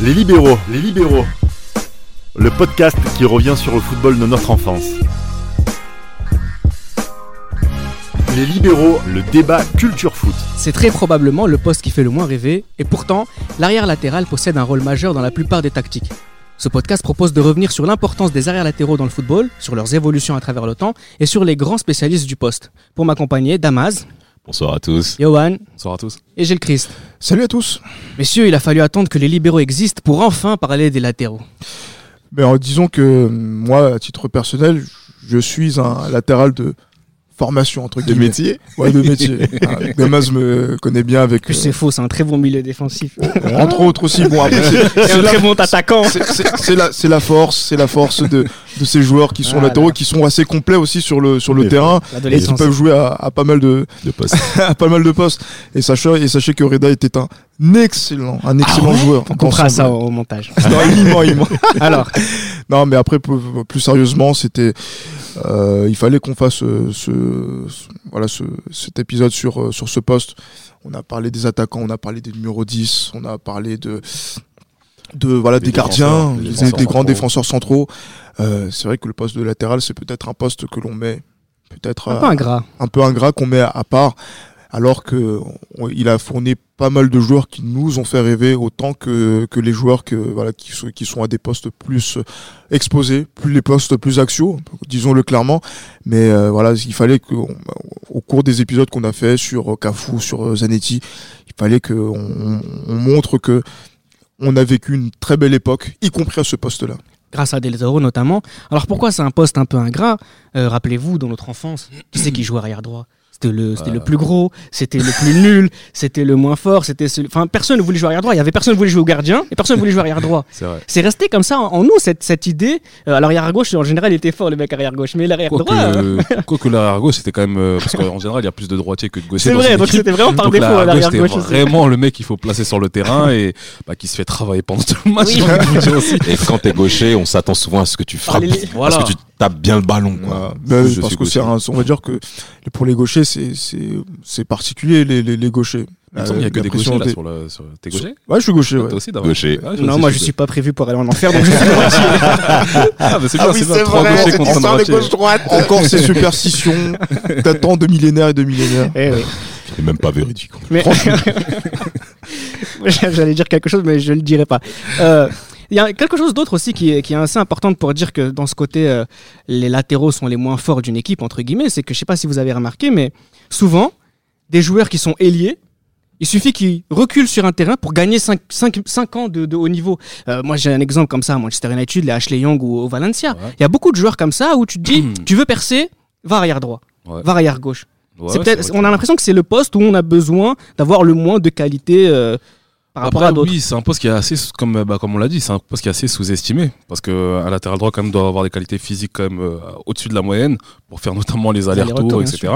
Les libéraux, les libéraux. Le podcast qui revient sur le football de notre enfance. Les libéraux, le débat culture foot. C'est très probablement le poste qui fait le moins rêver, et pourtant, l'arrière latéral possède un rôle majeur dans la plupart des tactiques. Ce podcast propose de revenir sur l'importance des arrières latéraux dans le football, sur leurs évolutions à travers le temps, et sur les grands spécialistes du poste. Pour m'accompagner, Damaz, Bonsoir à tous. Johan Bonsoir à tous. et Gilles Christ. Salut à tous. Messieurs, il a fallu attendre que les libéraux existent pour enfin parler des latéraux. Ben, euh, disons que moi, à titre personnel, je suis un latéral de formation entre De guillemets. métier Ouais, de métier. Ah, Damas me connaît bien avec. Plus euh, c'est faux, c'est un très bon milieu défensif. entre autres aussi. Bon, après, c'est- C'est c'est un la, très bon attaquant. c'est- c'est- c'est la, c'est la force, c'est la force de, de ces joueurs qui sont Voilà. latéraux, qui sont assez complets aussi sur le sur le Et terrain et qui peuvent jouer à, à pas mal de de poste. à pas mal de postes. Et sachez et sachez que Reda était un excellent, un excellent joueur. On Ensemble. ça au montage. Non, il ment, il ment. Alors, Non, mais après, plus, plus sérieusement, c'était, euh, il fallait qu'on fasse euh, ce, ce- voilà, ce, cet épisode sur, euh, sur ce poste. On a parlé des attaquants, on a parlé des numéros 10, on a parlé de, de voilà, Des des, gardiens, des des, défenseurs des grands défenseurs centraux. Euh, c'est vrai que le poste de latéral, c'est peut-être un poste que l'on met, peut-être un euh, peu ingrat. un peu ingrat qu'on met à, à part, alors que il a fourni pas mal de joueurs qui nous ont fait rêver autant que, que les joueurs qui sont à des postes plus exposés, plus les postes plus axiaux, disons-le clairement. Mais euh, voilà, il fallait que au cours des épisodes qu'on a fait sur Cafu, sur Zanetti, il fallait que on, on montre que on a vécu une très belle époque, y compris à ce poste-là. grâce à Del Zoro notamment. Alors pourquoi c'est un poste un peu ingrat? Euh, Rappelez-vous, dans notre enfance, qui c'est qui jouait arrière droit? C'était le, c'était le plus gros, c'était le plus nul, c'était le moins fort, c'était celui... Enfin, personne ne voulait jouer arrière droit. Il y avait personne qui voulait jouer au gardien et personne ne voulait jouer arrière droit. C'est vrai. C'est resté comme ça en, en nous, cette, cette idée. Euh, alors, arrière gauche, en général, il était fort, le mec arrière gauche, mais l'arrière droit. euh, Quoique, quoique l'arrière gauche c'était quand même euh, parce qu'en général il y a plus de droitiers que de gauchers. C'est vrai, donc équipe. c'était vraiment par Donc défaut l'arrière gauche. aussi. vraiment le mec qu'il faut placer sur le terrain et bah, qui se fait travailler pendant tout le match. Oui. Et quand t'es gaucher, on s'attend souvent à ce que tu frappes, que tu tapes bien le ballon. Quoi. Je parce que c'est on va dire que pour les gauchers, c'est c'est c'est particulier les, les, les gauchers. Il me semble qu'il y a que Euh, des gauchers là sur le. sur- T'es gaucher Ouais, je suis gaucher. Toi Ouais. aussi Gaucher. Ah, Non, aussi, moi je suis pas prévu pour aller en enfer, donc je suis droitier. Ah, mais c'est bien, c'est bien. Trois vrai, gauchers contre un histoire des droitier. gauche-droite. Encore ces superstitions datant de millénaires et de millénaires. Eh oui. C'est même pas véridique. Mais j'allais dire quelque chose, mais je le dirai pas. Euh, Il y a quelque chose d'autre aussi qui est, qui est assez important pour dire que dans ce côté, euh, les latéraux sont les moins forts d'une équipe, entre guillemets. C'est que je sais pas si vous avez remarqué, mais souvent, des joueurs qui sont ailiers, il suffit qu'ils reculent sur un terrain pour gagner 5, ans de, de haut niveau. Euh, moi, j'ai un exemple comme ça à Manchester United, les Ashley Young ou au Valencia. Il y a beaucoup de joueurs comme ça où tu te dis, tu veux percer, va arrière droit, Ouais. va arrière gauche. Ouais, on a l'impression que c'est le poste où on a besoin d'avoir le moins de qualité euh, par rapport Après, à d'autres. oui, c'est un poste qui est assez, comme, bah, comme on l'a dit, c'est un poste qui est assez sous-estimé. Parce qu'un latéral droit, quand même, doit avoir des qualités physiques quand même euh, au-dessus de la moyenne pour faire notamment les allers-retours, etc.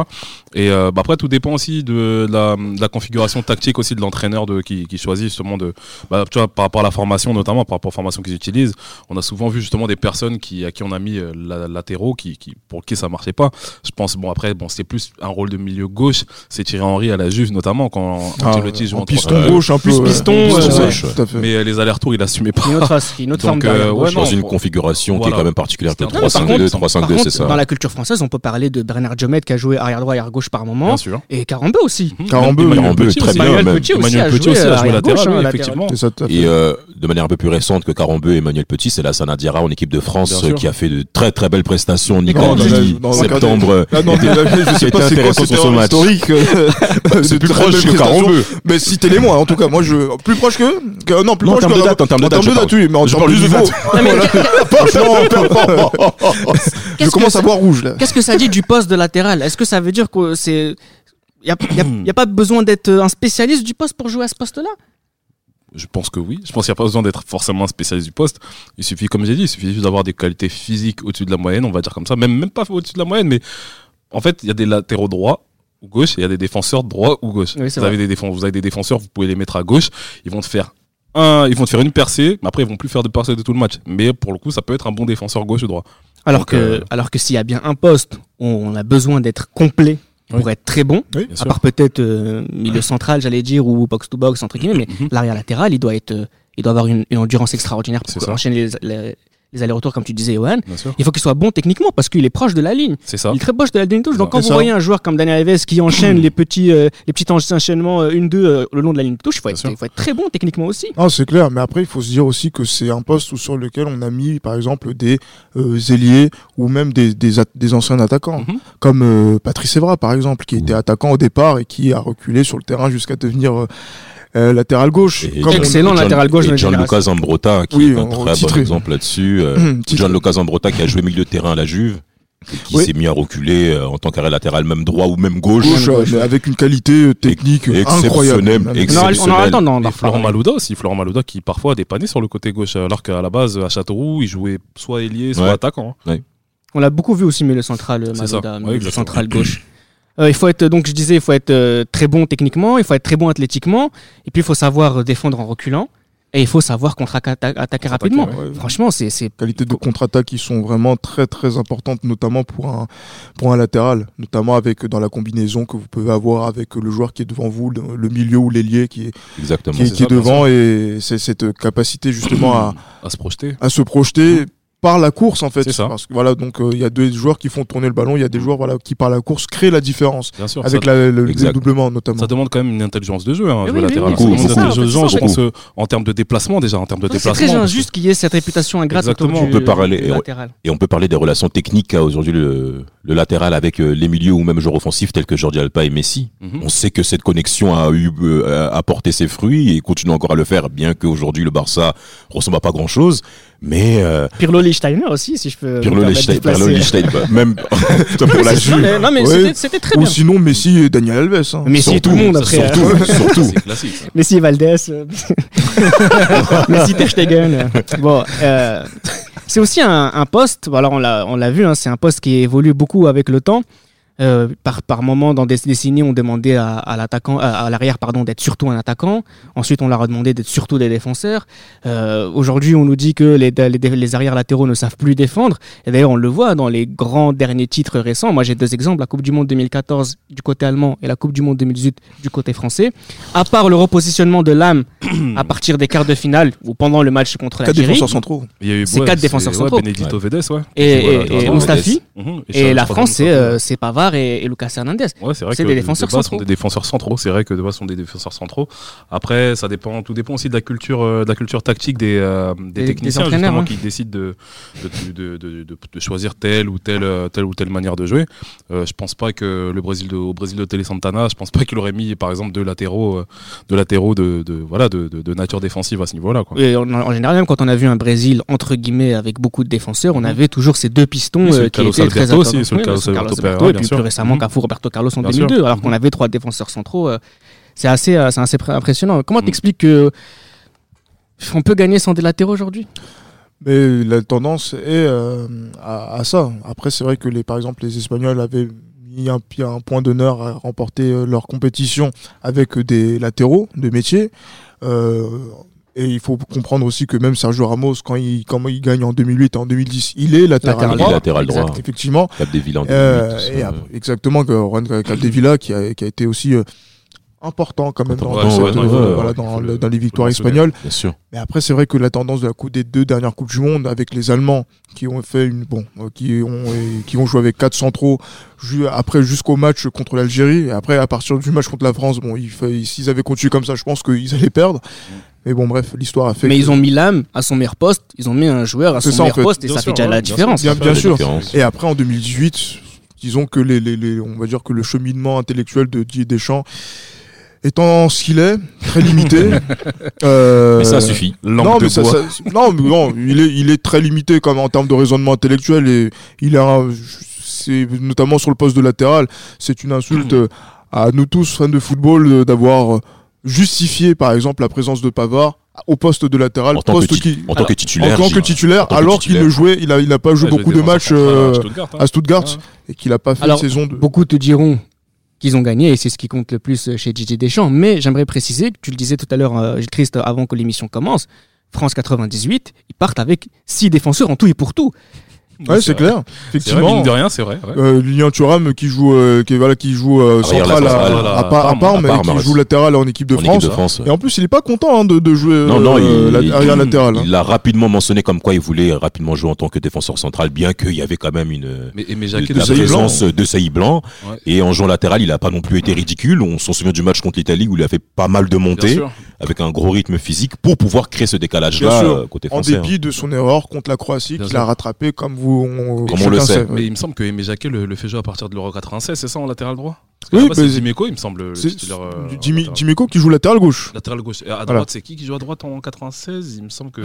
Et euh, bah, après, tout dépend aussi de la, de la configuration tactique aussi de l'entraîneur de, qui, qui choisit justement de, bah, tu vois, par rapport à la formation, notamment par rapport aux formations qu'ils utilisent. On a souvent vu justement des personnes qui, à qui on a mis euh, la, latéraux qui, qui, pour qui ça marchait pas. Je pense, bon, après, bon, c'était plus un rôle de milieu gauche. C'est Thierry Henry à la Juve, notamment, quand Ancelotti joue Ah, en en piston gauche, un plus ouais. piston, Piston euh, gauche, tout à fait. mais euh, les allers-retours, il assumait pas. Une autre, une autre Donc, forme euh, ouais, Dans non, une pour- configuration qui voilà. est quand même particulière. que Non, mais par 3-5-2, contre- 3-5-2, Par c'est ça. dans la culture française, on peut parler de Bernard Diomède qui a joué arrière droit, arrière gauche par moment, Bien sûr. et Carambeu aussi. Carambeu, Emmanuel Carambeu, Petit très aussi. bien, Emmanuel. Petit aussi Emmanuel a Petit joué aussi a joué arrière latéral, hein, effectivement. Et euh, de manière un peu plus récente que Carambeu et Emmanuel Petit, c'est la Sanadiara en équipe de France euh, qui a fait de très très belles prestations. Non, Nicolas septembre. Ah je C'était quoi intéressant sur ce un match. historique. euh, C'est de plus proche que. Carambeu. Mais citez-les-moi, en tout cas. Moi, je. Plus proche que. non, plus en proche termes que. de date, en termes de date, je parle. oui, mais en Je termes de juste de niveau. Non, mais Franchement, je commence à voir rouge, là. Qu'est-ce que ça dit du poste de latéral? Est-ce que ça veut dire que c'est. Il n'y a, pas besoin d'être un spécialiste du poste pour jouer à ce poste-là? Je pense que oui. Je pense qu'il n'y a pas besoin d'être forcément un spécialiste du poste. Il suffit, comme j'ai dit, il suffit juste d'avoir des qualités physiques au-dessus de la moyenne, on va dire comme ça. Même, même pas au-dessus de la moyenne, mais en fait, il y a des latéraux droits ou gauche et il y a des défenseurs droits ou gauche. Oui, vous, avez des défenses, vous avez des défenseurs, vous pouvez les mettre à gauche. Ils vont te faire un, ils vont te faire une percée, mais après, ils vont plus faire de percée de tout le match. Mais pour le coup, ça peut être un bon défenseur gauche ou droit. Alors Donc, que, euh, alors que s'il y a bien un poste où on a besoin d'être complet pour être très bon, Oui, à part peut-être euh, milieu central, j'allais dire, ou box-to-box, entre guillemets, mais Mhm. l'arrière latéral, il doit être euh, il doit avoir une, une endurance extraordinaire pour enchaîner les, les- les allers-retours, comme tu disais, Johan. Il faut qu'il soit bon techniquement parce qu'il est proche de la ligne. C'est ça. Il est très proche de la ligne touche. Donc, quand ça. vous voyez un joueur comme Daniel Alves qui enchaîne les petits, euh, les petits enchaînements 1-2 euh, le long de la ligne de touche, il faut, être- il faut être très bon techniquement aussi. Ah, c'est clair, mais après, il faut se dire aussi que c'est un poste où- sur lequel on a mis, par exemple, des euh, ailiers ou même des, des, des anciens attaquants, Mhm. comme euh, Patrice Evra, par exemple, qui était attaquant au départ et qui a reculé sur le terrain jusqu'à devenir euh, euh, latéral gauche. Et- Comme Excellent John- latéral gauche de et Gianluca Zambrotta, qui Oui, est un très titré. bon exemple là-dessus. euh, Titré. Gianluca Zambrotta qui a joué milieu de terrain à la Juve, et qui Oui. s'est mis à reculer euh, en tant qu'arrêt latéral, même droit ou même gauche. gauche, euh, mais avec une qualité euh, technique euh, incroyable. Exceptionnel, On aura, le exceptionnel. temps d'en Florent. Malouda aussi, Florent Malouda qui parfois a dépanné sur le côté gauche, alors qu'à la base à Châteauroux il jouait soit ailier, soit Ouais. attaquant. hein. On l'a beaucoup vu aussi, mais le central, euh. Malouda, le central gauche. Euh, il faut être, donc je disais, il faut être euh, très bon techniquement, il faut être très bon athlétiquement, et puis il faut savoir euh, défendre en reculant, et il faut savoir contre-attaquer rapidement. ouais. Franchement, c'est c'est- qualités de contre-attaque qui sont vraiment très très importantes, notamment pour un, pour un latéral, notamment avec dans la combinaison que vous pouvez avoir avec le joueur qui est devant vous, le, milieu ou l'ailier qui est, Exactement. qui est, qui ça, devant, et c'est cette capacité justement à, À se projeter. à se projeter par la course en fait. C'est ça. Parce que voilà, donc euh, il y a deux joueurs qui font tourner le ballon, il y a des joueurs voilà qui par la course créent la différence Bien sûr. avec ça, la, le, doublement notamment. ça demande quand même une intelligence de jeu, hein, Oui, oui, latéral. oui, Ça demande c'est une ça, intelligence de c'est jeu, ça, je pense, euh, en termes de déplacement déjà, en termes de c'est déplacement. très parce que- injuste qu'il y ait cette réputation ingrate Exactement. du, On peut parler- du latéral. Et on peut parler des relations techniques qu'a aujourd'hui le, le latéral avec euh, les milieux ou même joueurs offensifs tels que Jordi Alba et Messi. Mhm. On sait que cette connexion a eu euh, a porté ses fruits et continue encore à le faire, bien qu'aujourd'hui le Barça ressemble à pas grand chose. Mais Pirlo Lichtsteiner aussi, si je peux. Pirlo Lichtstein, bah, même toi, pour la Juve. mais, non, mais Ouais. c'était- très Ou bien. sinon Messi et Daniel Alves. hein. Messi et tout le monde après. surtout. euh, surtout. Messi et Valdés. euh, Messi Ter Stegen. euh. Bon, euh, c'est aussi un, un poste. Alors on l'a, on l'a vu, hein, c'est un poste qui évolue beaucoup avec le temps. Euh, par, par moment, dans des décennies, on demandait à, à l'attaquant, à, à l'arrière, pardon, d'être surtout un attaquant. Ensuite, on leur a demandé d'être surtout des défenseurs. Euh, aujourd'hui, on nous dit que les, les, les arrières latéraux ne savent plus défendre. Et d'ailleurs, on le voit dans les grands derniers titres récents. Moi, j'ai deux exemples la Coupe du Monde 2014 du côté allemand et la Coupe du Monde 2018 du côté français. À part le repositionnement de l'âme à partir des quarts de finale ou pendant le match contre Quatre l'Algérie. défenseurs centraux. Il y a eu C'est ouais, quatre défenseurs ouais, centraux. Benedito Vedes, ouais. Et, et, et droit. Mustafi. Mhm. Et la France, c'est euh, c'est Et, et Lucas Hernandez. Ouais, c'est vrai que des de défenseurs base, sont des défenseurs centraux. C'est vrai que de base sont des défenseurs centraux. Après, ça dépend, tout dépend aussi de la culture, euh, de la culture tactique des, euh, des, Des- techniciens des entraîneurs, justement hein. qui décident de, de, de, de, de- de choisir telle ou telle, euh, telle ou telle manière de jouer. Euh, je pense pas que le Brésil de, au Brésil de Tele Santana, je pense pas qu'il aurait mis par exemple deux latéraux, deux latéraux de, de voilà de, de, de nature défensive à ce niveau-là. Et en, en général, même quand on a vu un Brésil entre guillemets avec beaucoup de défenseurs, on avait toujours ces deux pistons qui étaient très aussi, c'est le Oui, Carlos Alberto Alberto, Pereira, et puis récemment Mhm. Cafu, Roberto Carlos en Bien 2002, sûr. alors qu'on Mhm. avait trois défenseurs centraux. euh, c'est assez, euh, c'est assez pr- impressionnant. Comment Mhm. t'expliques que on peut gagner sans des latéraux aujourd'hui? Mais la tendance est euh, à, à ça. Après, c'est vrai que les, par exemple, les Espagnols avaient mis un, point d'honneur à remporter euh, leur compétition avec des latéraux de métier. Euh, et il faut comprendre aussi que même Sergio Ramos, quand il, quand il gagne en 2008 et en 2010, il est latéral droit. latéral droit. Exact. Effectivement. Cap des villes en Euh, 2008, tout ça. et après, exactement, que Juan Capdevila qui a, qui a été aussi euh, important quand même dans, Important, dans ouais, cette, ouais, euh, ouais, voilà, ouais, dans, faut le- le- dans les victoires le espagnoles. Bien sûr. Mais après, c'est vrai que la tendance de la coupe des deux dernières coupes du monde avec les Allemands qui ont fait une bon, euh, qui ont et qui ont joué avec quatre centraux après jusqu'au match contre l'Algérie. Et après, à partir du match contre la France, bon, il s'ils avaient continué comme ça, je pense qu'ils allaient perdre. Mais bon, bref, l'histoire a fait. Mais que- ils ont mis l'âme à son meilleur poste, ils ont mis un joueur à son ça, en meilleur fait. poste et Bien ça sûr, fait déjà ouais, la différence. Bien, sûr. différence. Et après, en 2018, disons que les, les, les- on va dire que le cheminement intellectuel de Didier Deschamps étant ce qu'il est, très limité. euh, Mais ça suffit. Langue non, de mais ça, bois. ça- non, mais non, il est, il est très limité comme en termes de raisonnement intellectuel et il a, c'est notamment sur le poste de latéral, c'est une insulte à nous tous fans de football euh, d'avoir justifié par exemple la présence de Pavard au poste de latéral, En tant que poste tit- qui, en tant que en titulaire. tant que alors qu'il ne jouait, il a, il n'a pas joué Ouais, beaucoup de matchs euh, à Stuttgart, hein. à Stuttgart Ouais. et qu'il n'a pas fait Alors, une saison de. Beaucoup te diront qu'ils ont gagné et c'est ce qui compte le plus chez Didier Deschamps. Mais j'aimerais préciser, que tu le disais tout à l'heure, euh, Christ, avant que l'émission commence, France 98, ils partent avec six défenseurs en tout et pour tout. Ouais, c'est clair. C'est vrai, Effectivement. mine de rien, c'est vrai. ouais. Euh, Lilian Thuram qui joue euh, qui voilà qui joue euh, Ah, central à, à, à Par- à Parme, mais qui joue latéral en équipe de en France. équipe de France. ouais. Et en plus, il est pas content hein, de, de jouer Non, non, euh, il, la- arrière latéral. hein. il l'a rapidement mentionné comme quoi il voulait rapidement jouer en tant que défenseur central, bien qu'il y avait quand même une Mais, mais de, de la Blanc. présence de Saïd Blanc. Ouais. Et en jouant latéral, il a pas non plus été ridicule. On s'en souvient du match contre l'Italie où il a fait pas mal de montées avec un gros rythme physique pour pouvoir créer ce décalage-là euh, côté En français. dépit de son erreur contre la Croatie, qu'il a rattrapé comme vous on, Comme on le sait. Mais il me semble que Aimé Jacquet le, le fait jouer à partir de l'Euro 96, c'est ça en latéral droit? Oui, c'est mais- Dimeco, il me semble. titulaire, euh, qui joue latéral gauche. Latéral gauche. Et à droite, Voilà. c'est qui qui joue à droite en 96 Il me semble que.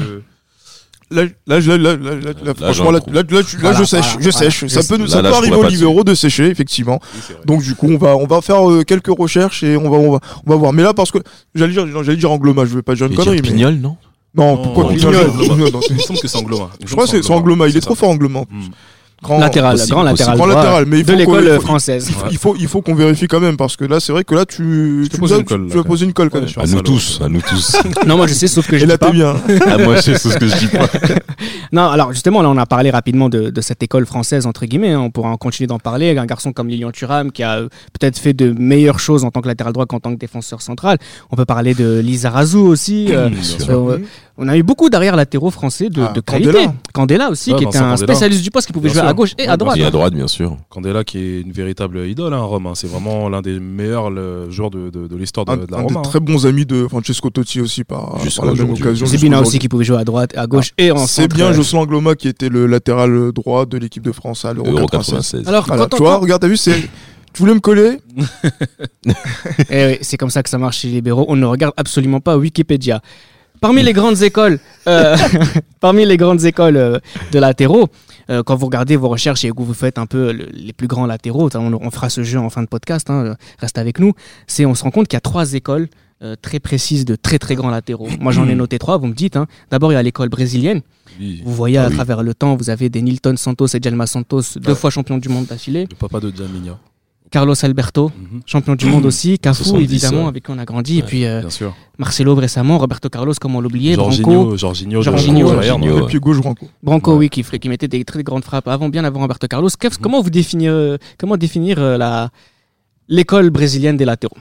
Là, là, là, là, là, là, là, Là, franchement, là, je- là, Voilà, je sèche, je sèche. Ça peut, ça peut arriver au libéraux de sécher, effectivement. Donc du coup, on va on va faire euh, quelques recherches et on va on va on va voir. Mais là parce que j'allais dire j'allais dire Angloma, je vais pas dire une connerie Pignol, non? Non, pourquoi. Il me semble que c'est Angloma. Je crois que c'est Angloma, il est trop fort Angloma. Grand, latéral, possible, grand latéral grand droit latéral, mais il de faut l'école qu'on- il faut- française. Il faut il faut qu'on vérifie quand même parce que là c'est vrai que là tu Je tu as- une colle, tu là, tu as quand posé une colle quand Ouais, même. je suis À nous tous, à nous tous. Non, moi je sais, sauf que je Et dis là pas. t'es bien. à moi, c'est ce que je dis pas. Non, alors justement, là, on a parlé rapidement de, de cette école française, entre guillemets. hein. On pourra en continuer d'en parler. Un garçon comme Lilian Thuram, qui a euh, peut-être fait de meilleures choses en tant que latéral droit qu'en tant que défenseur central. On peut parler de Lisa Razou aussi. euh, euh, on a eu beaucoup d'arrière latéraux français de, Ah, de qualité. Candela. Candela aussi, Ouais, qui était un spécialiste du poste, qui pouvait jouer à gauche et à droite. Et à droite, bien sûr. Candela qui est une véritable idole hein, à Rome. hein. C'est vraiment l'un des meilleurs le, joueurs de, de, de l'histoire de, la un Rome. des hein. très bons amis de Francesco Totti aussi par, par la même occasion. Zebina jusqu'à aussi, qui pouvait jouer à droite, à gauche et en C'est bien Jocelyn Angloma qui était le latéral droit de l'équipe de France à l'Euro Euro 96. 96. Alors, Voilà, quand tu vois, regarde, t'as vu, c'est. Tu voulais me coller Eh oui, c'est comme ça que ça marche chez les libéraux. On ne regarde absolument pas Wikipédia. Parmi les grandes écoles, euh, parmi les grandes écoles euh, de latéraux, euh, quand vous regardez vos recherches et que vous faites un peu le- les plus grands latéraux, on, on fera ce jeu en fin de podcast, hein, reste avec nous. C'est, on se rend compte qu'il y a trois écoles euh, très précises de très très grands latéraux. Moi, j'en ai noté trois. Vous me dites. hein. D'abord, il y a l'école brésilienne. Oui, Vous voyez à Ah oui. travers le temps, vous avez des Nilton Santos et Djalma Santos, deux fois champion du monde d'affilée. le papa de Djamina. Carlos Alberto, Mhm. champion du monde aussi. Cafu, 70, évidemment, ouais. avec qui on a grandi. Et puis euh, Bien sûr. Marcelo récemment, Roberto Carlos, comment l'oublier, Branco. Jorginho, Jorginho, Jorginho. Le pied gauche, Branco. Branco, Ouais. oui, qui, mettait des très grandes frappes avant, bien avant Roberto Carlos. Qu'est-ce- Comment vous définir, euh, comment définir euh, la l'école brésilienne des latéraux?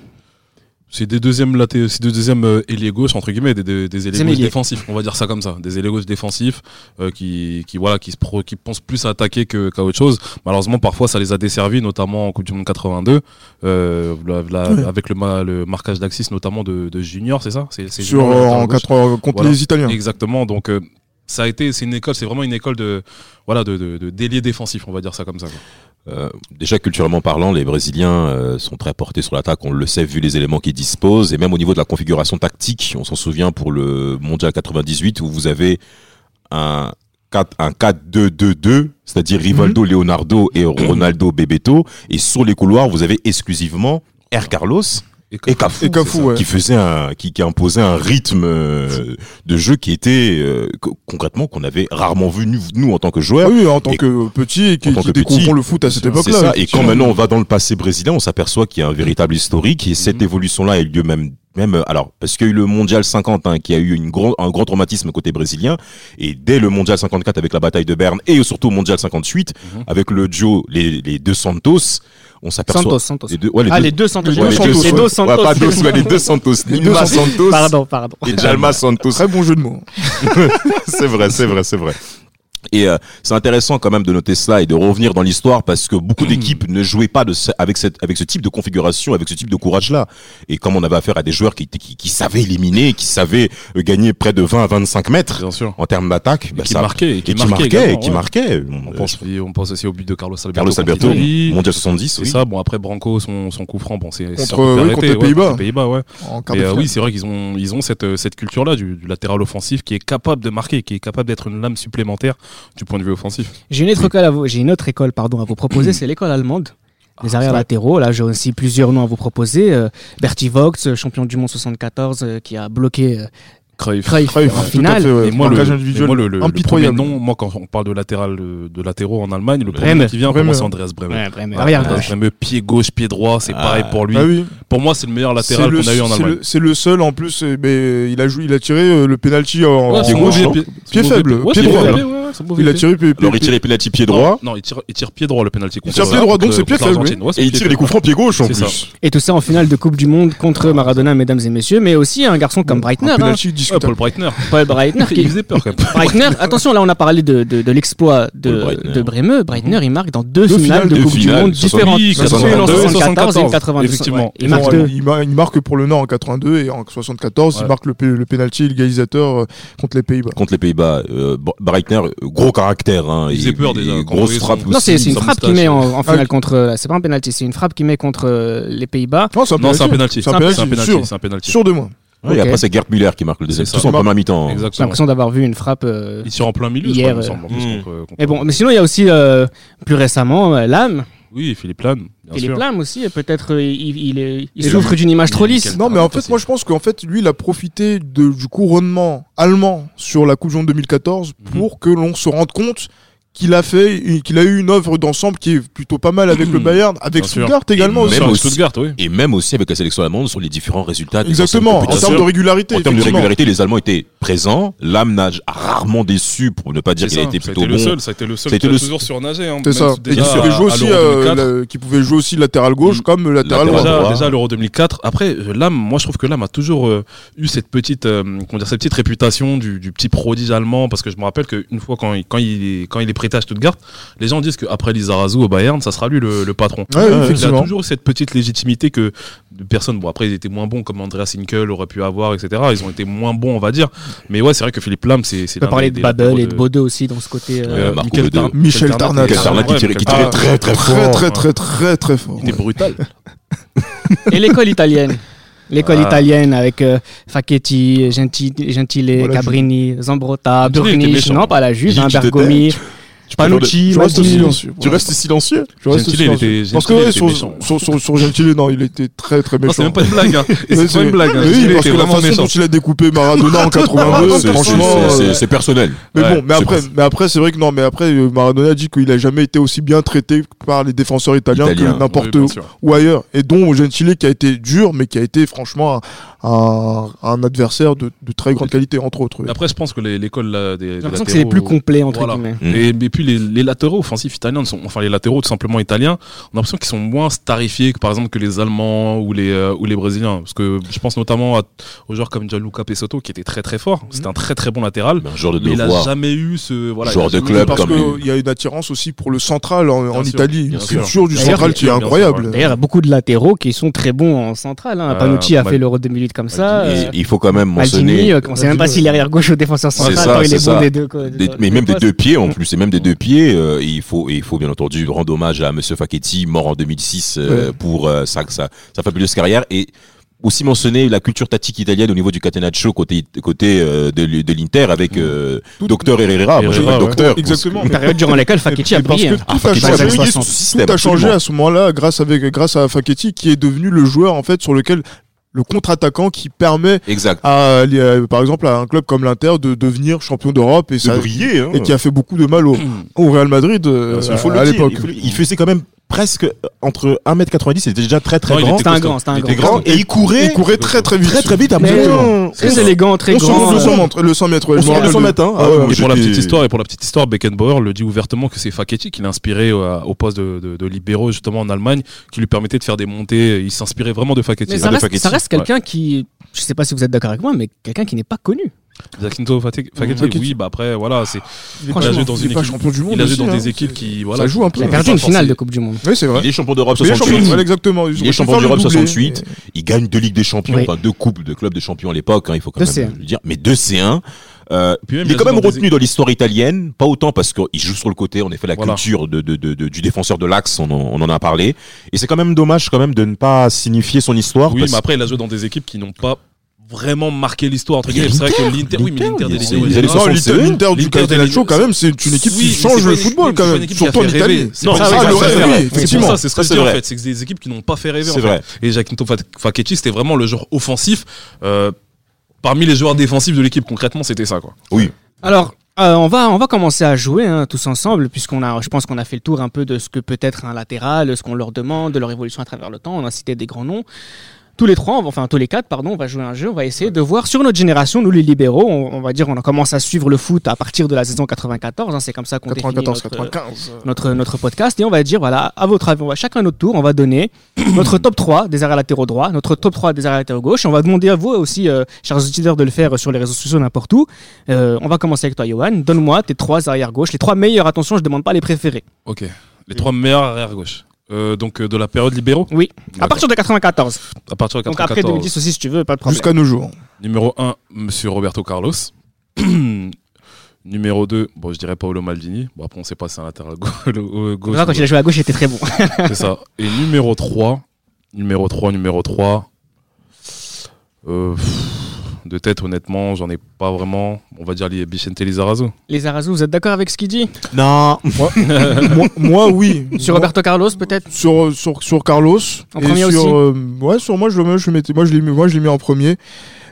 C'est des deuxièmes laté- c'est des deuxièmes euh, ailiers gauche entre guillemets, des, des, des ailiers défensifs, on va dire ça comme ça, des ailiers gauche défensifs euh, qui, qui voilà qui se pro- qui pensent plus à attaquer que qu'à autre chose. Malheureusement, parfois ça les a desservis, notamment en Coupe du Monde 82, euh, la- la- Ouais. avec le, ma- le marquage d'axis notamment de, de Junior, c'est ça? C'est c'est Sur, Junior, en gauche 80 contre Voilà. les Italiens. Exactement. Donc euh, ça a été, c'est une école, c'est vraiment une école de voilà de de, défensifs, on va dire ça comme ça. quoi. Euh, déjà culturellement parlant, les Brésiliens euh, sont très portés sur l'attaque. On le sait vu les éléments qu'ils disposent et même au niveau de la configuration tactique. On s'en souvient pour le Mondial 98 où vous avez un 4 un 4-2-2-2, c'est-à-dire Rivaldo, Leonardo et Ronaldo, Bebeto. Et sur les couloirs, vous avez exclusivement R. Carlos et Cafu. Ouais. qui faisait un, qui, qui imposait un rythme euh, de jeu qui était euh, co- concrètement qu'on avait rarement vu nous, nous, en tant que Ah joueurs. oui, en tant Et- que petit et qui, en tant qui que découvrons le foot à cette C'est époque-là. ça. Et quand maintenant on va dans le passé brésilien, on s'aperçoit qu'il y a un véritable historique et cette Mhm. évolution-là a eu lieu même même alors parce qu'il y a eu le mondial 50 hein, qui a eu une gros, un grand traumatisme côté brésilien et dès le mondial 54 avec la bataille de Berne et surtout au mondial 58 Mhm. avec le duo les, les deux Santos on s'aperçoit Santos, Santos. les deux, ouais, les Ah, deux, les deux Santos. les j'ai deux les ouais. deux Ouais, Santos. pas deux, ouais, les deux Santos, Les deux Nilma Santos. Santos Pardon, pardon. et Jalma Santos. Très bon jeu de mots. c'est vrai, c'est vrai, c'est vrai. Et euh, c'est intéressant quand même de noter cela et de revenir dans l'histoire parce que beaucoup d'équipes ne jouaient pas de ce- avec, cette, avec ce type de configuration, avec ce type de courage-là. Et comme on avait affaire à des joueurs qui, étaient- qui, qui savaient éliminer, qui savaient euh, gagner près de 20 à 25 mètres Bien sûr. en termes d'attaque, bah, qui ça- marquait, et et qui qui marquait, marquait, également, et qui ouais. marquait. On pense, on pense aussi au but de Carlos Alberto. Carlos Alberto, mondial 70, C'est oui. ça. Bon après Branco son, son coup franc, bon c'est Contre, oui, contre les ouais, Pays-Bas. ouais. Et euh, oui, c'est vrai qu'ils ont ils ont cette euh, cette culture là du, du latéral offensif qui est capable de marquer, qui est capable d'être une lame supplémentaire du point de vue offensif. J'ai une autre école à vous, j'ai une autre école pardon à vous proposer, c'est l'école allemande. Les arrières latéraux, là j'ai aussi plusieurs noms à vous proposer. Euh, Bertie Vogts, euh, champion du monde 74, euh, qui a bloqué euh, Cruyff. Cruyff Cruyff, en tout à finale. fait, ouais. Et moi, le, moi, le, le- le nom, moi, quand on parle de latéral de, latéraux en Allemagne, le Bremer. premier qui vient pour Bremer. moi, c'est Andreas Bremer. Ouais, Ouais, arrière Andreas gauche. Bremer, pied gauche, pied droit, c'est Ah. pareil pour lui. Ah oui. Pour moi, c'est le meilleur C'est latéral le, qu'on a eu en c'est Allemagne. le- c'est le seul en plus, euh, mais il a joué, il a tiré euh, le penalty en, Ouais, en c'est gauche. en- pied- pied c'est faible, pied droit, Il a tiré. pied- Alors il tire les pénalty pied Non, droit Non, il tire, il tire pied droit le penalty. contre- tire pied droit, donc c'est pied contre faible, l'Argentine. Ouais, c'est et il tire les coups francs pied gauche en plus. Et tout ça en finale de Coupe du Monde contre Maradona, mesdames et messieurs, mais aussi un garçon comme Breitner, Un hein, penalty. Paul Breitner. Paul Breitner. Il Qui... faisait peur quand même. Breitner, attention, là on a parlé de, de, de l'exploit de, Bremeux. Breitner, il marque dans deux, Deux finales de Coupe du Monde 70, différentes. oui, Une en 82, 74 et une 74, 82. effectivement. Il marque il, mar- il marque pour le Nord en 82 et en 74, Ouais. il marque le, le penalty égalisateur euh, contre les Pays-Bas. Contre les Pays-Bas, euh, Br- Breitner, gros caractère. Hein, Il faisait peur déjà, quand on Grosse frappe Non, c'est une frappe qu'il met en, en finale Ah. contre. C'est pas un penalty, c'est une frappe qu'il met contre euh, les Pays-Bas. Non, c'est un Non, c'est un penalty. C'est un penalty, sûr. C'est un penalty. Sûr de moi. Ouais, Et après c'est Gerd Müller qui marque le deuxième. Tous en première mi-temps. J'ai Exactement. l'impression d'avoir vu une frappe. euh, Il tire en plein milieu, Hier, je crois, il me semble, en plus, euh, contre- contre- Mais bon, mais sinon il y a aussi euh, plus récemment euh, Lame. Oui, Philippe Lane, bien Philippe sûr. Lame aussi. et Peut-être euh, il, il, est- il souffre d'une image trop lisse. Non, mais en fait, moi, je pense qu'en fait, lui, il a profité de- du couronnement allemand sur la Coupe du Monde 2014 Mhm. pour que l'on se rende compte qu'il a fait, qu'il a eu une œuvre d'ensemble qui est plutôt pas mal avec le Bayern, avec Bien sûr. Stuttgart également Et aussi. même aussi- Stuttgart, oui. Et même aussi avec la sélection allemande sur les différents résultats. Exactement, en termes de régularité. En termes de régularité, les Allemands étaient présents. L'âme n'a rarement déçu, pour ne pas dire qu'il a été ça a plutôt été le bon. seul, ça a été le seul Ça a été qui a le- toujours surnagé. hein, C'est ça. Et déjà qui pouvait jouer aussi, l'Euro euh, 2004. la- qui pouvait jouer aussi latéral gauche Mm. comme latéral droit. Déjà, l'Euro 2004. Après, euh, Lam, moi je trouve que Lam a toujours euh, eu cette petite, euh, comment dire, cette petite réputation du, du petit prodige allemand, parce que je me rappelle qu'une fois quand il, quand il est, quand il est prêté à Stuttgart, les gens disent qu'après Lizarazu au Bayern, ça sera lui le, le patron. Ouais, Ouais, Il a toujours eu cette petite légitimité que de personnes, bon après ils étaient moins bons comme Andreas Hinkel aurait pu avoir, etc. Ils ont été moins bons, on va dire. Mais ouais, c'est vrai que Philippe Lam, c'est. On peut parler de Babel et de Bode aussi dans ce côté. euh, Michel Tarnat. Qui tirait- Ah, très, très Très, fort. très, très, très, très fort. Il était brutal. Et l'école italienne. L'école Ah. italienne avec euh, Facchetti, Genti- Gentile, Voilà, Cabrini, Zambrotta, Gentile méchant. non pas la Juve, hein, Bergomi, Panucci, Je reste silencieux. Tu restes silencieux Je reste Gentile, il silencieux. était- Parce que Gentile, ouais, il était sur, méchant. sur, sur, sur Gentile, non, il était très très méchant. c'est même pas une blague. Hein. C'est pas une blague. hein. Oui, Il parce que la façon méchant. dont il a découpé Maradona en 82, C'est- franchement. c'est- euh, c'est- personnel. Mais Ouais, bon, mais après, mais après, c'est vrai que non, mais après, euh, Maradona a dit qu'il a jamais été aussi bien traité par les défenseurs italiens Italien, que n'importe où, sûr. ou ailleurs. Et dont Gentile qui a été dur, mais qui a été franchement un, un adversaire de, de très grande qualité, entre autres. oui. Après, je pense que les- l'école là, des, J'ai des l'impression que c'est les plus complets, entre Voilà. guillemets. Mm. Et, et puis les, les latéraux offensifs italiens sont, enfin les latéraux tout simplement italiens, on a l'impression qu'ils sont moins starifiés que par exemple que les Allemands ou les euh, ou les Brésiliens. Parce que je pense notamment à, aux joueurs comme Gianluca Pesotto qui était très très fort. C'était un très très bon latéral, Un joueur de mais il a devoir. jamais eu ce voilà. Joueur il de club Parce comme qu'il y a une attirance aussi pour le central en, en Italie, une bien sûr. culture du central qui est incroyable. D'ailleurs, il y a beaucoup de latéraux qui sont très bons en centrale. Hein. Euh, Panucci a Mal- fait l'Euro 2008 comme ça. Et euh, il faut quand même Maldini, mentionner. euh, on ne sait même pas s'il est arrière gauche ou défenseur central. ça, il est bon des deux. Des- des- mais même des deux pieds en plus, et même des deux pieds, euh, il faut il faut bien entendu rendre hommage à Monsieur Facchetti, mort en 2006 euh, Ouais. pour euh, sa, sa sa fabuleuse carrière et aussi mentionner la culture tactique italienne au niveau du catenaccio côté côté euh, de, l'Inter avec euh, Docteur Herrera, moi je ouais. docteur. Exactement. Une période durant laquelle Facchetti a brillé. hein. tout a changé. Tout Tout a à ce moment-là grâce avec grâce à Facchetti qui est devenu le joueur en fait sur lequel le contre-attaquant qui permet Exact. à, à- par exemple à un club comme l'Inter de devenir champion d'Europe et De ça briller, hein. et qui a fait beaucoup de mal au, au Real Madrid euh, Il faut le à l'époque. il Il faisait quand même presque entre 1m90, c'était déjà très très Non, grand. était C'était un grand, c'était un Il était grand. grand et il courait Il courait très très vite. très très vite absolument. Très élégant, très On grand. le euh, 200 mètres, le 100 mètres, ouais, On je me se rappelle 200 de- mètres, hein. Ah ouais, Et pour la petite histoire, et pour la petite histoire, Beckenbauer le dit ouvertement que c'est Facchetti qui l'a inspiré euh, au poste de, de, de libéraux justement en Allemagne, qui lui permettait de faire des montées. Il s'inspirait vraiment de Facchetti. Mais Ah, reste, ça reste quelqu'un qui, je sais pas si vous êtes d'accord avec moi, mais quelqu'un qui n'est pas connu. Giacinto Facchetti, Facchetti. oui, bah après voilà, c'est Il a pas- joué dans une équipe- champion du monde. il a joué aussi, dans hein. des équipes qui voilà. Ça joue un peu. Il a perdu une finale de Coupe du Monde. Oui, c'est vrai. Il est champion d'Europe Il est champion 68. ouais, exactement. Ils Il auraient est pu champion faire le d'Europe doublé. 68. Il gagne deux Ligues des Champions, Oui. enfin deux coupes de clubs de champions à l'époque, hein, il faut quand Deux même C1. le dire. Mais deux C1. Euh, Puis même, il est a quand joué même dans des retenu dans l'histoire italienne, pas autant parce qu'il joue sur le côté, en effet, la Voilà. culture de, de, de, de- du défenseur de l'axe, on, en- on en a parlé. Et c'est quand même dommage quand même de ne pas signifier son histoire. Oui, parce- mais après, il a joué dans des équipes qui n'ont pas vraiment marqué l'histoire entre guillemets. C'est vrai que l'Inter, l'Inter, oui, mais l'Inter des l'Inter, du Ligue- quand même, c'est une équipe qui change le football, c'est quand même. équipe qui a Surtout en. Italie. C'est Non, c'est pour Effectivement. ça, c'est ce que Ça, je c'est dis en vrai. fait, c'est que c'est des équipes qui n'ont pas fait rêver. Et Jacinto Fa- Facchetti, c'était vraiment le joueur offensif. euh, Parmi les joueurs défensifs de l'équipe, concrètement, c'était ça, quoi. Oui. Alors, euh, on, va, on va commencer à jouer hein, tous ensemble, puisqu'on a, je pense qu'on a fait le tour un peu de ce que peut être un latéral, ce qu'on leur demande, de leur évolution à travers le temps. On a cité des grands noms. Tous les trois, on va- enfin tous les quatre, pardon, on va jouer à un jeu. On va essayer de voir sur notre génération, nous les libéraux, on, on va dire, on a commencé à suivre le foot à partir de la saison 94. hein, c'est comme ça qu'on définit 94, notre, 95. notre, notre podcast et on va dire voilà à votre avis on va chacun notre tour on va donner notre top 3 des arrières latéraux droits notre top 3 des arrières latéraux gauche et on va demander à vous aussi euh, chers auditeurs de le faire sur les réseaux sociaux n'importe où Euh, on va commencer avec toi Johan donne-moi tes trois arrières gauche les trois meilleurs attention je demande pas les préférés Ok. Les trois meilleurs arrière gauche. Euh, donc euh, de la période libéraux. oui à partir de 94 À partir de donc après 94. 2010 aussi si tu veux pas de problème Jusqu'à nos jours. Numéro 1, Monsieur Roberto Carlos. Numéro 2, bon, je dirais Paolo Maldini. Bon, après, on sait pas si c'est un latéral gau- gauche. Là, quand il a joué à gauche il était très bon C'est ça. Et numéro 3, numéro 3, numéro 3. euh, pff, de tête, honnêtement, j'en ai pas vraiment. On va dire les Bichente Lizarazu. les Arazu vous êtes d'accord avec ce qu'il dit? Non. moi, moi- moi, oui. sur Moi- Roberto Carlos peut-être? Sur, sur, sur Carlos. En et premier sur, aussi euh, Ouais, sur moi, je, je mettais, moi, je l'ai mis, moi, je l'ai mis en premier.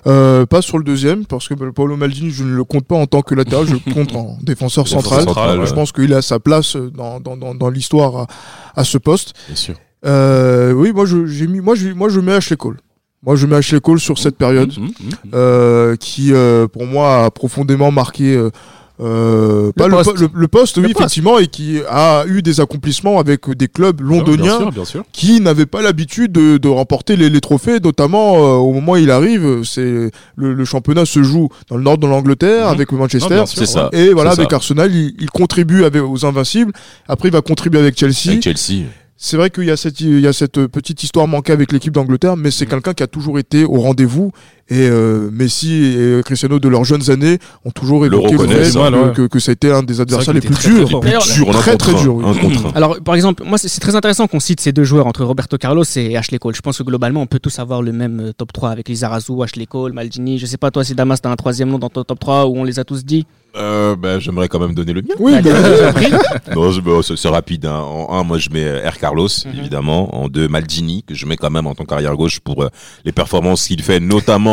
Euh, pas sur le deuxième, parce que bah, Paolo Maldini, je ne le compte pas en tant que latéral, je le compte en défenseur Défenseur central. central, Je pense qu'il a sa place dans, dans, dans, dans l'histoire à, à ce poste. Bien sûr. Euh, oui, moi, je, j'ai mis, moi, je, moi, je mets Ashley Cole. Moi, je mets Ashley Cole sur cette période, Mhm, mhm. euh, qui, euh, pour moi, a profondément marqué. euh, euh, pas le, poste. po- le- le poste, oui, Le poste. effectivement, et qui a eu des accomplissements avec des clubs londoniens Bien sûr, bien sûr. qui n'avait pas l'habitude de, de remporter les, les trophées, notamment euh, au moment où il arrive. C'est le, le championnat se joue dans le nord de l'Angleterre Mhm. avec Non, Manchester. sûr, ça. et voilà, avec ça. Arsenal, il, il contribue avec, aux Invincibles. Après, il va contribuer avec Chelsea. Avec Chelsea. C'est vrai qu'il y a cette, il y a cette petite histoire manquée avec l'équipe d'Angleterre, mais c'est Mhm. quelqu'un qui a toujours été au rendez-vous. Et euh, Messi et Cristiano de leurs jeunes années ont toujours évoqué le fait reconnaissent, hein, que, ouais. que, que ça a été un des adversaires les plus très, durs. très très, contre très un, dur, oui. un. Alors, par exemple, moi, c'est très intéressant qu'on cite ces deux joueurs entre Roberto Carlos et Ashley Cole. Je pense que globalement, on peut tous avoir le même euh, top 3 avec Lizarazu, Ashley Cole, Maldini. Je sais pas, toi, si Damas, t'as un troisième nom dans ton top 3 où on les a tous dit. Euh, ben, j'aimerais quand même donner le mien. Oui, bah, bah, c'est c'est rapide. hein. En un, moi, je mets euh, R. Carlos, Mhm. évidemment. En deux, Maldini, que je mets quand même en tant qu'arrière gauche pour euh, les performances qu'il fait, notamment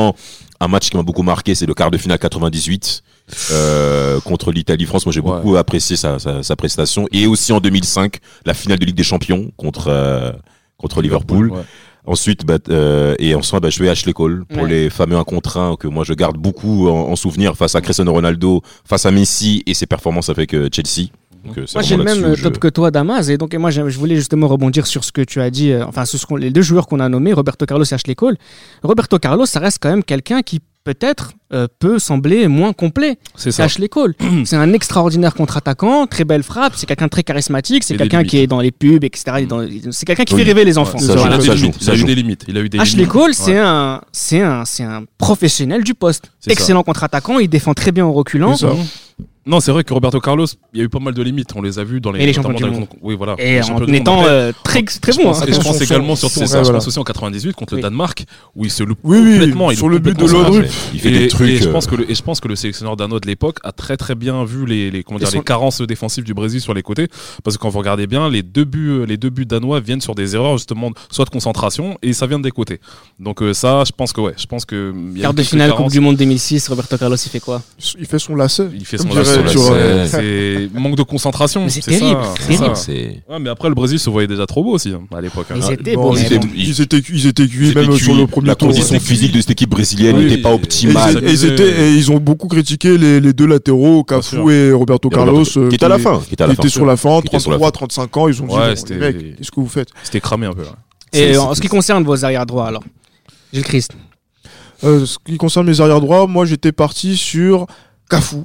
un match qui m'a beaucoup marqué, c'est le quart de finale 98 euh, contre l'Italie-France. Moi, j'ai Ouais. beaucoup apprécié sa, sa, sa prestation. Et aussi en 2005, la finale de Ligue des Champions contre euh, contre Liverpool. Ouais. Ensuite, bah, euh, et ensuite, bah, je vais Ashley Cole pour Ouais. les fameux 1 contre 1 que moi je garde beaucoup en, en souvenir face à Cristiano Ronaldo, face à Messi et ses performances avec euh, Chelsea. Donc, Moi, j'ai le même euh, top je- que toi, Damas. Et donc, et moi, je voulais justement rebondir sur ce que tu as dit, euh, enfin, sur ce qu'on- les deux joueurs qu'on a nommés, Roberto Carlos et Ashley Cole. Roberto Carlos, ça reste quand même quelqu'un qui peut-être euh, peut sembler moins complet C'est C'est ça. Ashley Cole. c'est un extraordinaire contre-attaquant, très belle frappe, c'est quelqu'un de très charismatique, c'est quelqu'un qui est dans les pubs, etc. C'est quelqu'un qui Oui. fait rêver les enfants. Ouais, Ça joue, ça joue, il a eu des limites. Il a eu des Ashley limites. Cole, Ouais. c'est un, c'est un, c'est un professionnel du poste. Excellent contre-attaquant, il défend très bien en reculant. Non, c'est vrai que Roberto Carlos, il y a eu pas mal de limites. On les a vus dans les. Et les champions du les- Oui, voilà. Et Les en monde. étant Après, euh, très, très bon. pense, hein. et je pense son- également son- sur ça, ouais, voilà. aussi en 98 contre Oui. le Danemark où il se loupe Oui, oui, complètement. il sur loupe le but de. Lodrup. Il fait Et, des trucs. et je euh, pense que le et je pense que le sélectionneur danois de l'époque a très très bien vu les, les comment dire son- les carences défensives du Brésil sur les côtés parce que quand vous regardez bien les deux buts les deux buts danois viennent sur des erreurs justement soit de concentration et ça vient des côtés. Donc euh, ça je pense que ouais, je pense que il a Quart de finale Coupe du Monde 2006, Roberto Carlos, il fait quoi? Il fait son lacet. il fait son lacet, sur, manque de concentration, Mais c'est terrible, c'est Ouais, mais après le Brésil se voyait déjà trop beau aussi hein, à l'époque. hein. Ils, étaient, bon. ils étaient ils étaient cuits même sur le premier La tour. condition ouais. physique de cette équipe brésilienne Oui, n'était pas et- Et optimale. ils, et ils étaient- et ils ont beaucoup critiqué les, les deux latéraux, Cafu et Roberto Carlos. Roberto- euh, qui était à la fin. Qui était à la Qui fin. étaient sur la fin, Qui étaient sur la 33, 35 ans. Ils ont dit, qu'est-ce que vous faites? C'était cramé un peu. Et en ce qui concerne vos arrières droits, alors Gilles Christ? Euh, Ce qui concerne mes arrières droits, moi j'étais parti sur Cafu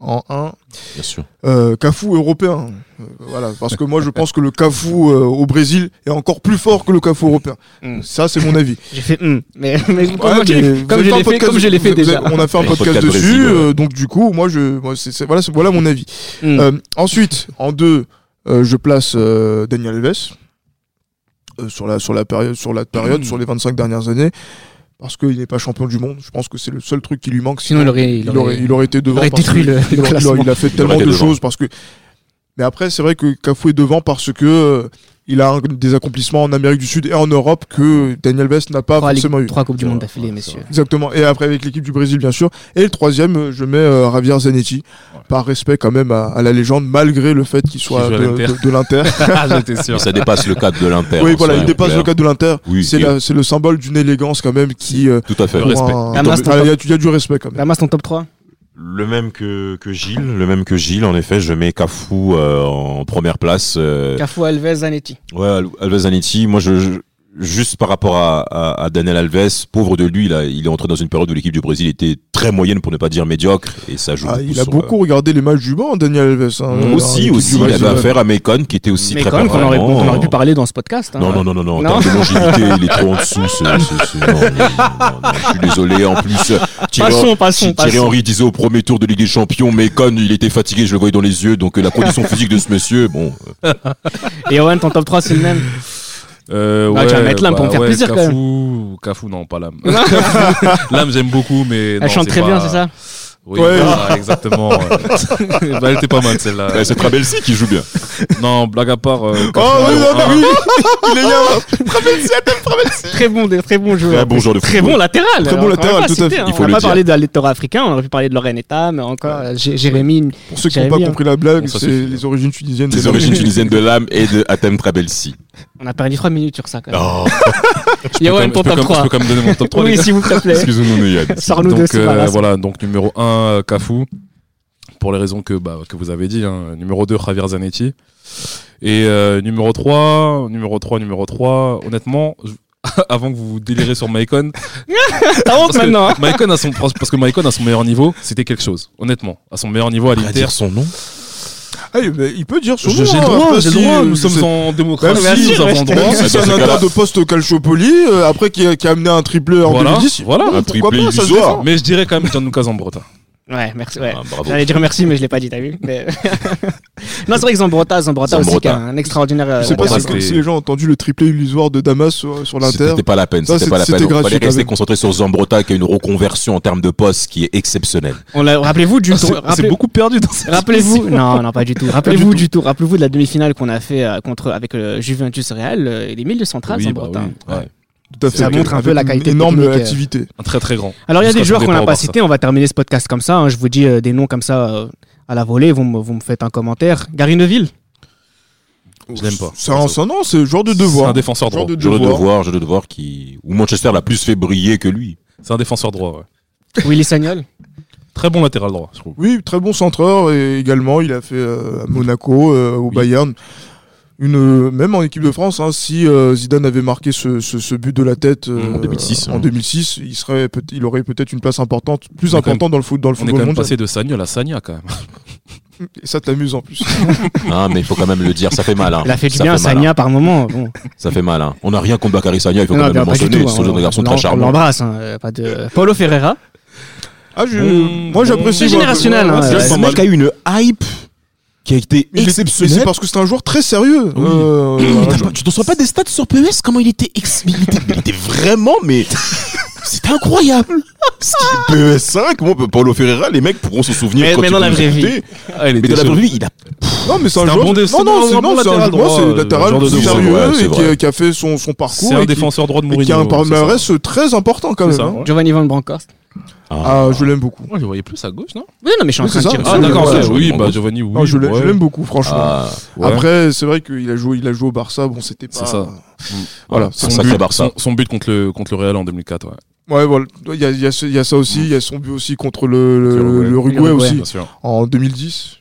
en 1. Bien sûr. Euh, Cafu européen. Euh, voilà, parce que moi je pense que le Cafu euh, au Brésil est encore plus fort que le Cafu européen. Mm. Ça c'est mon avis. J'ai fait hum, mais, mais Ouais, continue. mais comme je l'ai fait, podcast- comme je l'ai fait vous avez- déjà. On a fait un podcast, podcast dessus, Brésil, ouais. euh, donc du coup, moi je, moi, voilà, voilà mon avis. Euh, ensuite, en deux, euh, je place euh, Daniel Alves euh, sur la sur la période sur la période sur les 25 dernières années parce qu'il n'est pas champion du monde. Je pense que c'est le seul truc qui lui manque. Sinon, il aurait, il il aurait, aurait, il aurait été devant. aurait parce détruit que le- il, le aurait- il aurait- classement. il a fait Il tellement aurait de choses parce que. Mais après, c'est vrai que Cafu est devant parce que euh, il a un- des accomplissements en Amérique du Sud et en Europe que Daniel Alves n'a pas trois, forcément eu. trois Coupes du Monde d'affilée, ouais, messieurs. c'est Exactement. Et après avec l'équipe du Brésil, bien sûr. Et le troisième, euh, je mets euh, Javier Zanetti. Ouais. par respect quand même à, à la légende, malgré le fait qu'il soit de, l'Inter. de- de l'Inter. Ah, J'étais sûr. Ça dépasse le cadre de l'Inter. oui, hein, voilà, il dépasse clair. le cadre de l'Inter. Oui, c'est et- le symbole d'une élégance quand même qui. euh, Tout à fait. Respect. un- Ah, Il y, a- il y a du respect quand même. Damas, ton top 3 Le même que, que Gilles, le même que Gilles, en effet, je mets Cafou euh, en première place. euh, Cafou, Alves, Zanetti. Ouais, Al- Alves Zanetti, moi, je, je- juste par rapport à, à, à Daniel Alves, pauvre de lui, il, est entré dans une période où l'équipe du Brésil était très moyenne, pour ne pas dire médiocre, et ça joue Ah, beaucoup il a sur, beaucoup regardé les matchs du banc, Daniel Alves. hein, euh, aussi, aussi, il avait affaire à Mekon, qui était aussi très qu'on aurait, qu'on aurait pu parler dans ce podcast. hein. Non, non, non, non, non, en Non. termes de longévité, il est trop en dessous. ce- ce- ce- non, non, non, non, je suis désolé. En plus, euh, Thierry, Passons, passons, Thierry passons. Henry disait au premier tour de Ligue des Champions, quand il était fatigué, je le voyais dans les yeux. Donc, euh, la condition physique de ce monsieur, bon. euh, Et Owen, ton top 3, c'est le même? Euh, Ah, tu vas mettre l'âme pour me faire plaisir, quand Cafou, Cafou, non, pas l'âme. l'âme, j'aime beaucoup, mais. non, Elle chante très bien, c'est ça? Oui, Ouais. voilà, exactement. bah, elle était pas mal celle-là. c'est Trabelsi qui joue bien. Non, blague à part. euh, Oh oui, non, oui, il est bien. Très bon, très bon joueur. Très bon joueur de Très football. bon latéral. Très bon on latéral, tout à fait. hein. Il faut on le n'a pas dire. parlé de l'électorat africain, on aurait pu parler de Lorraine Eta, mais encore Jé- Jérémy. Pour ceux qui n'ont pas compris la blague, c'est les origines tunisiennes. De origines l'Afrique. tunisiennes de l'âme et de Atem Trabelsi. On a perdu 3 minutes sur ça quand même. Je peux Yoann, quand ton même- je peux top quand même- 3. Je peux quand même donner mon top 3. les Oui, s'il vous plaît. excusez-nous, Yann. Sors-nous de donc ce euh, voilà, donc numéro 1, Cafou, pour les raisons que, bah, que vous avez dit. hein. Numéro 2, Javier Zanetti. Et euh, numéro 3, numéro 3, numéro 3, honnêtement, je- avant que vous délirez sur Maicon, T'as honte maintenant. hein. Maicon a son, parce que Maicon à son meilleur niveau, c'était quelque chose, honnêtement. À son meilleur niveau à À l'Inter. dire son nom Ah, il peut dire son nom. j'ai le droit, j'ai le droit, nous je sommes en démocratie, nous avons le droit. Si c'est ce un acteur de poste Calciopoli, euh, après qui a, amené un triplé en Voilà, 2010. voilà. Un triplé pas, ça se illusoire. Mais je dirais quand même Gianluca Zambrotta. Ouais, merci. Ouais. Ah. J'allais dire merci, mais je l'ai pas dit, t'as vu mais... Non, c'est vrai que Zambrota, Zambrota aussi, qui est un extraordinaire. euh, Je sais pas si, si les gens ont entendu le triplé illusoire de Damas sur, sur l'Inter. C'était pas la peine, c'était pas la peine. Il gratuit, fallait rester concentré sur Zambrota qui a une reconversion en termes de poste qui est exceptionnelle. On l'a- Rappelez-vous du Ah, C'est tour. c'est rappelez- beaucoup perdu dans cette Rappelez-vous, non, non, pas du tout. Rappelez-vous du tour. Rappelez-vous de la demi-finale qu'on a fait euh, contre avec le Juventus Real. euh, Il est milieu central, Oui, bah Zambrota. Oui, ouais. Tout à fait. Ça montre un peu la une qualité énorme technique, euh. activité. Un très très grand. Alors il y a des joueurs qu'on n'a pas cités. On va terminer ce podcast comme ça. hein. Je vous dis euh, des noms comme ça euh, à la volée. Vous me, vous me faites un commentaire. Gary Neville. Je l'aime pas. C'est un, c'est non, c'est le genre de C'est devoir. un défenseur Genre droit. de Je le devoir. devoir, je le devoir qui où Manchester l'a plus fait briller que lui. C'est un défenseur droit, ouais. Willy Sagnol. Très bon latéral droit, je trouve. Oui, très bon centreur et également il a fait euh, à Monaco, euh, au Oui. Bayern. Une, même en équipe de France, hein, si euh, Zidane avait marqué ce, ce, ce but de la tête euh, En 2006, en hein. 2006, il serait, peut- il aurait peut-être une place importante, plus importante dans le foot, dans le On est quand football même mondial. passé de Sagnol à Sagna quand même. Et ça t'amuse en plus. Ah, mais il faut quand même le dire, ça fait mal. Hein. Il a fait du ça bien mal, hein. Sagna par moment. Bon. Ça fait mal. Hein. On n'a rien contre Bakary Sagna, il faut Non, quand même le mentionner. tout, C'est hein. un garçon On très l'em- On charmant. l'embrasse. pas de... Paulo Ferreira. Ah, je, Bon, moi j'apprécie. c'est générationnel, ouais, hein, c'est pas Ce mec a eu une hype qui a été Mais c'est- mais exceptionnelle. C'est parce que c'est un joueur très sérieux. Oui. Euh, pas- tu te souviens pas des stats sur PES Comment il était, ex- il était, il était vraiment, mais c'était incroyable. Ce qui- PES 5, moi, Paulo Ferreira, les mecs pourront se souvenir. Mais- quand mais ils dans la vraie vie. Ah, il Mais dans la chaud. vraie vie, il a. Non, mais c'est un C'est un joueur. bon dé- non, c'est non, un c'est bon non, c'est un latéral joueur, droit, c'est euh, latéral plus deux sérieux ouais, c'est et qui a, qui a fait son, son parcours. C'est un et qui- défenseur droit de et Mourinho. qui a un c'est palmarès très important quand C'est même. ça, hein. ouais. Giovanni Van Bronckhorst. Ah, je l'aime beaucoup. Moi, je le voyais plus à gauche, non? Oui, non, mais je suis en Oui, train de sur Ah, d'accord, ouais, oui, bah Giovanni, oui. Non, je l'aime ouais. beaucoup, franchement. Ah, Ouais. Après, c'est vrai qu'il a joué, il a joué au Barça. Bon, c'était pas. C'est ça. Voilà. c'est un Son but, Barça. son, son but contre le, contre le Real en 2004, ouais. Ouais, voilà. Il y a, il y a y a ça aussi. Il y a son but aussi contre le, le, l'Uruguay. aussi Bien sûr. en 2010.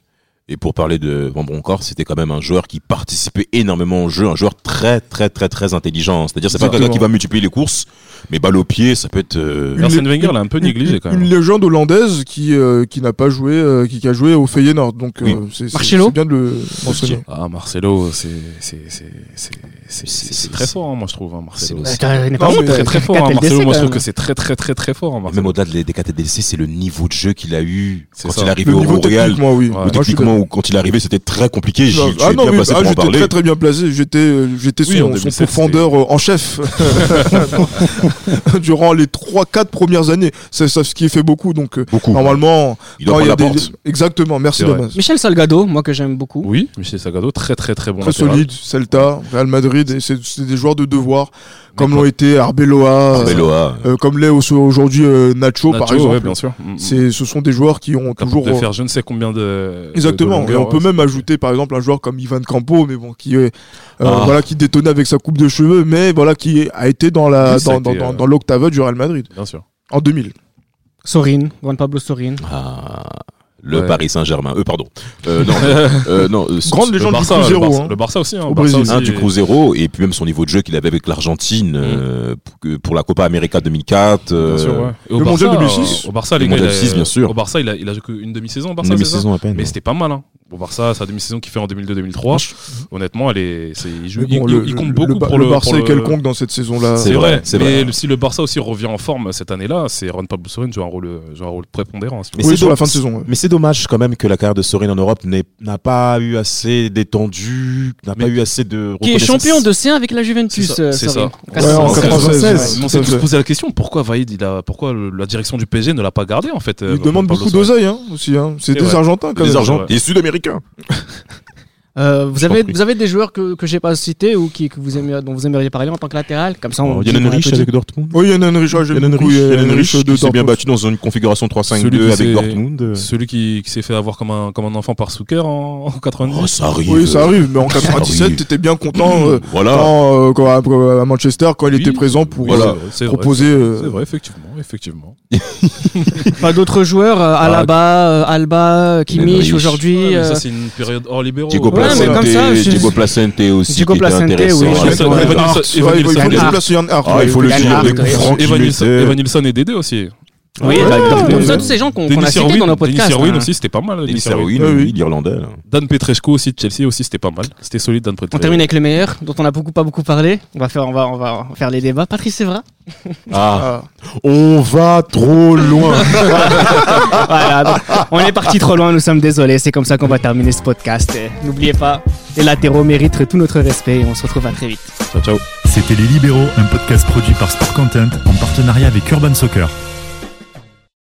Et pour parler de Van Bronckhorst, c'était quand même un joueur qui participait énormément au jeu, un joueur très très très très intelligent. C'est-à-dire c'est pas quelqu'un qui va multiplier les courses, mais balle au pied, ça peut être. euh, Une- Arsène Wenger l'a un peu négligé quand Une même. légende hollandaise qui, euh, qui n'a pas joué, euh, qui, qui a joué au Feyenoord. Donc, euh, Oui. c'est c'est- Marcelo c'est bien de le mentionner. Ah, Marcelo, c'est c'est- c'est- c'est- c'est- C'est- c'est très fort, hein, moi je trouve, hein, Marcelo. C'est- Très très fort, hein, Marcelo. Moi je trouve que même. c'est très très très très fort, hein, Même Marcelo. au-delà des, des KTDC, c'est le niveau de jeu qu'il a eu C'est quand ça. il est arrivé au Real. technique, moi, oui. Techniquement, moment où quand il est arrivé, c'était très compliqué. J'y- Non, tu ah es non, bien oui, placé ah, pour en j'étais parler. très très bien placé. J'étais, euh, j'étais Oui, son, en son 2007, profondeur euh, en chef durant les 3-4 premières années. C'est ça ce qui fait beaucoup. Donc euh, Beaucoup. normalement, Il doit prendre la des- porte. exactement. Merci. Damas. Michel Salgado, moi que j'aime beaucoup. Oui, Michel Sagado, très très très bon Très latéral. solide, Celta, Real Madrid, et c'est c'est des joueurs de devoir, comme l'ont été Arbeloa, Arbeloa. euh, comme l'est au- aujourd'hui euh, Nacho, par exemple. ouais, bien sûr. Mm, mm. C'est, ce sont des joueurs qui ont toujours. de faire je ne sais combien de. Exactement. de Et on peut ouais, même ajouter par exemple un joueur comme Ivan Campo, mais bon, qui est euh, Ah. voilà, qui détonnait avec sa coupe de cheveux, mais voilà, qui a été dans la dans, dans, dans, euh, dans l'octava du Real Madrid Bien sûr. en 2000. Sorin, Juan Pablo Sorin. Ah, le Ouais. Paris Saint-Germain. Euh, pardon. Euh, non, euh, non. euh, Grande légende le du Barça, le Cruzeiro. Barça, hein. le Barça aussi. Hein, Au le Barça Brésil. un aussi, du Cruzeiro et puis même son niveau de jeu qu'il avait avec l'Argentine euh, pour, la Copa América 2004. euh, Bien sûr, ouais. Et au le Barça, mondial 2006. Au Barça, les Le gars, mondial il a- 6, bien sûr. Au Barça, il a, il a joué qu'une demi-saison. Au Barça, Une demi-saison à peine. Mais c'était pas mal. Hein. Au Barça, sa demi-saison qu'il fait en 2002-2003, honnêtement, elle est, c'est, il, joue, Mais bon, il, le, il compte le- beaucoup le, pour le le Barça pour est quelconque dans cette saison-là. C'est vrai, c'est mais vrai. le- si le Barça aussi revient en forme cette année-là, c'est Ron Pablo Sorin joue un rôle, joue un rôle prépondérant. Mais Oui, c'est sur la fin de saison. ouais. Mais c'est dommage quand même que la carrière de Sorin en Europe n'ait- n'a pas eu assez d'étendue, n'a pas Mais- eu assez de Qui est champion de C1 avec la Juventus. C'est ça, euh, c'est Sorin. ça. Ouais, en C'est- 96. On s'est tous posé la question pourquoi Vaïd, il a, pourquoi la direction du PSG ne l'a pas gardé en fait. euh, Il demande Pablo beaucoup d'oseille hein, aussi. Hein. C'est des. Argentins quand Des même. Euh, vous, avez, prie. vous avez des joueurs que, que j'ai pas cités ou qui, que vous aimeriez, dont vous aimeriez parler en tant que latéral? Comme ça, on Il y en a dit- une on a riche tout dit. avec Dortmund. Oui, Yann ouais, j'aime Yann Yann Yann qui s'est bien battu dans une configuration Celui 3-5-2 qui avec s'est- Dortmund. Celui qui, qui s'est fait avoir comme un, comme un enfant par Souker en, en 90. Oh, ça arrive. Oui, ça arrive, mais en Ça 97, arrive. t'étais bien content euh, Voilà. quand, euh, quand à, à Manchester quand il Oui, était présent pour oui, vrai, proposer. euh, C'est vrai, effectivement, effectivement. Pas d'autres joueurs euh, Alaba, euh, Alba, Kimmich riche. aujourd'hui. Ouais, euh, ça, c'est une période hors libéraux. Diego Ouais, Placente, ça, je- Diego Placente aussi. Diego qui était Placente, oui, Ouais, Evan Nilsson- ouais, il faut Ah, ouais, il faut le dire. Ouais. Evan Nilsson et Dédé aussi. Oui, Ouais, bah, ouais, donc, ouais. ça, tous ces gens qu'on qu'on a Denis cités dans nos Denis podcasts. Irwin hein. aussi, c'était pas mal. Denis Denis Irwin. Oui. l'Irlandais. Dan Petrescu aussi de Chelsea aussi, c'était pas mal. C'était solide, Dan Petrescu. On termine avec les meilleurs, dont on a beaucoup pas beaucoup parlé. On va faire, on va, on va faire les débats. Patrice Evra. Ah, Ah, on va trop loin. Voilà, donc, on est parti trop loin, nous sommes désolés. C'est comme ça qu'on va terminer ce podcast. N'oubliez pas, les latéraux méritent tout notre respect et on se retrouve à très vite. Ciao, ciao. C'était Les Libéraux, un podcast produit par Sport Content en partenariat avec Urban Soccer.